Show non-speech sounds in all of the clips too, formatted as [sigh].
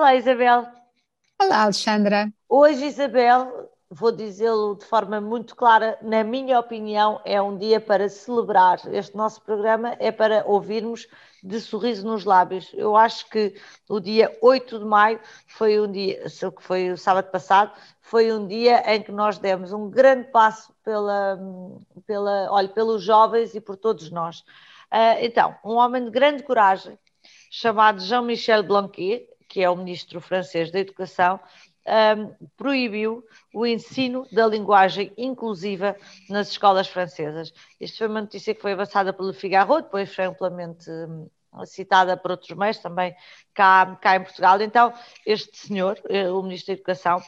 Olá, Isabel. Olá, Alexandra. Hoje, Isabel, vou dizê-lo de forma muito clara, na minha opinião, é um dia para celebrar. Este nosso programa é para ouvirmos de sorriso nos lábios. Eu acho que o dia 8 de maio foi um dia, que foi o sábado passado, foi um dia em que nós demos um grande passo pela, pela, olha, pelos jovens e por todos nós. Uh, então, um homem de grande coragem, chamado Jean-Michel Blanquet, que é o ministro francês da Educação, um, proibiu o ensino da linguagem inclusiva nas escolas francesas. Isto foi uma notícia que foi avançada pelo Figaro, depois foi amplamente um, citada por outros meios também cá, cá em Portugal. Então, este senhor, eh, o ministro da Educação,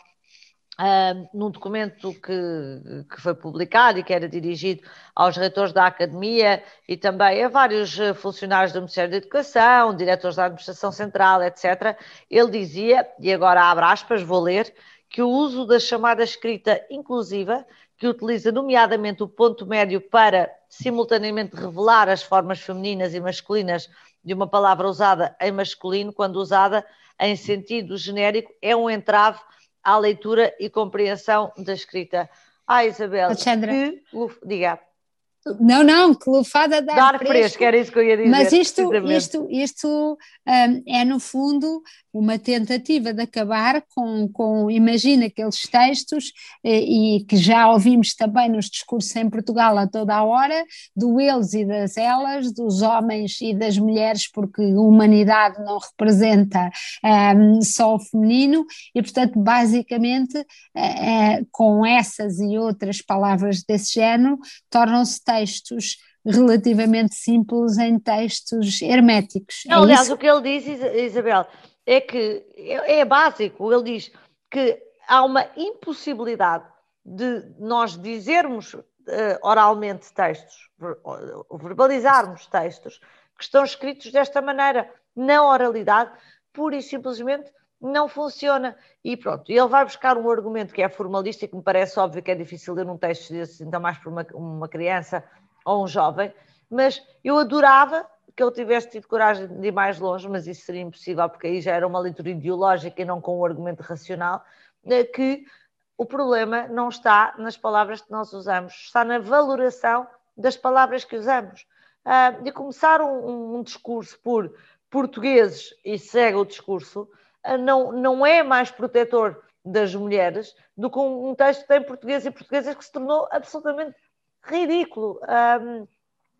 Num documento que, que, foi publicado e que era dirigido aos reitores da academia e também a vários eh, funcionários do Ministério da Educação, diretores da Administração Central, etc., ele dizia, e agora abre aspas, vou ler, que o uso da chamada escrita inclusiva, que utiliza nomeadamente o ponto médio para simultaneamente revelar as formas femininas e masculinas de uma palavra usada em masculino, quando usada em sentido genérico, é um entrave à leitura e compreensão da escrita. Ah, Isabel, Alexandra. que... diga. Não, não, que lufada dar, dar fresco. fresco. Era isso que eu ia dizer. Mas isto, isto, isto um, é, no fundo, uma tentativa de acabar com, com imagina, aqueles textos, e, e, que já ouvimos também nos discursos em Portugal a toda a hora, do eles e das elas, dos homens e das mulheres, porque a humanidade não representa um, só o feminino, e portanto, basicamente, uh, uh, com essas e outras palavras desse género, tornam-se textos relativamente simples em textos herméticos. Não, é aliás, isso? o que ele diz, Isabel, é que é, é básico. Ele diz que há uma impossibilidade de nós dizermos uh, oralmente textos, verbalizarmos textos que estão escritos desta maneira, na oralidade, pura e simplesmente não funciona. E pronto, ele vai buscar um argumento que é formalista e que me parece óbvio que é difícil ler um texto desse, ainda mais para uma, uma criança ou um jovem, mas eu adorava que ele tivesse tido coragem de ir mais longe, mas isso seria impossível, porque aí já era uma leitura ideológica e não com um argumento racional, né, que o problema não está nas palavras que nós usamos, está na valoração das palavras que usamos. Uh, de começar um, um discurso por portugueses e segue o discurso, não, não é mais protetor das mulheres do que um, texto que tem português e portuguesas que se tornou absolutamente ridículo. Um,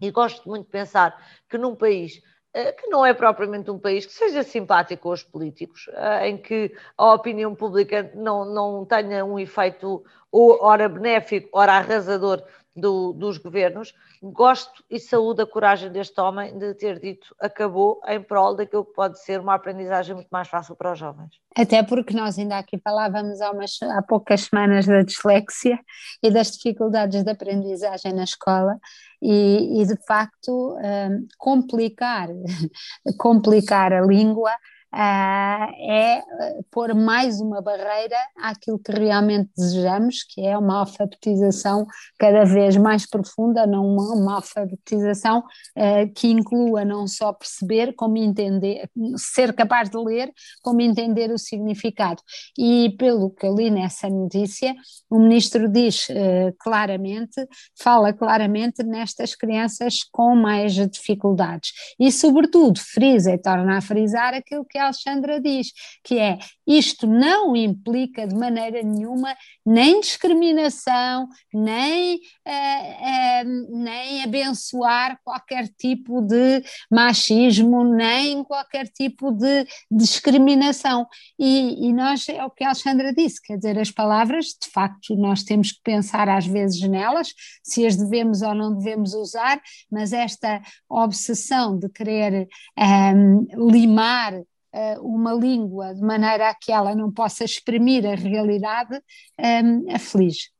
e gosto muito de pensar que num país uh, que não é propriamente um país que seja simpático aos políticos, uh, em que a opinião pública não, não tenha um efeito ora benéfico, ora arrasador do, dos governos. Gosto e saúdo a coragem deste homem de ter dito acabou em prol daquilo que pode ser uma aprendizagem muito mais fácil para os jovens. Até porque nós ainda aqui falávamos há, umas, há poucas semanas da dislexia e das dificuldades de aprendizagem na escola e, e de facto um, complicar, [laughs] complicar a língua Uh, é eh, pôr mais uma barreira àquilo que realmente desejamos, que é uma alfabetização cada vez mais profunda, não uma, uma alfabetização uh, que inclua não só perceber, como entender, ser capaz de ler, como entender o significado. E pelo que eu li nessa notícia, o ministro diz uh, claramente, fala claramente nestas crianças com mais dificuldades e, sobretudo, frisa e torna a frisar aquilo que Alexandra diz, que é isto não implica de maneira nenhuma nem discriminação, nem, uh, uh, nem abençoar qualquer tipo de machismo, nem qualquer tipo de discriminação. E, e nós, é o que a Alexandra disse, quer dizer, as palavras, de facto, nós temos que pensar às vezes nelas, se as devemos ou não devemos usar, mas esta obsessão de querer um, ehm, limar uma língua de maneira a que ela não possa exprimir a realidade um, aflige.